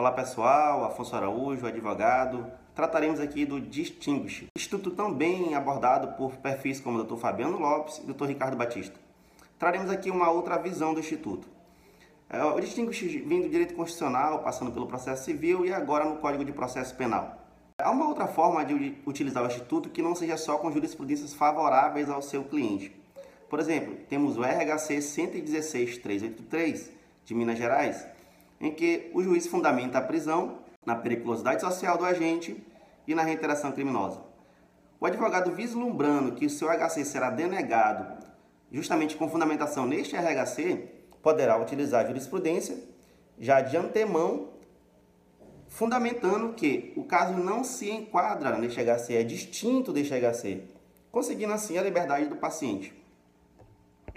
Olá pessoal, Afonso Araújo, advogado. Trataremos aqui do Distinguish, instituto também abordado por perfis como o Dr. Fabiano Lopes e Dr. Ricardo Batista. Traremos aqui uma outra visão do instituto. É, o Distinguish vem do direito constitucional, passando pelo processo civil e agora no Código de Processo Penal. Há uma outra forma de utilizar o instituto que não seja só com jurisprudências favoráveis ao seu cliente. Por exemplo, temos o RHC 116383 de Minas Gerais, em que o juiz fundamenta a prisão na periculosidade social do agente e na reiteração criminosa. O advogado vislumbrando que o seu HC será denegado justamente com fundamentação neste RHC, poderá utilizar a jurisprudência já de antemão, fundamentando que o caso não se enquadra neste HC, é distinto deste HC, conseguindo assim a liberdade do paciente.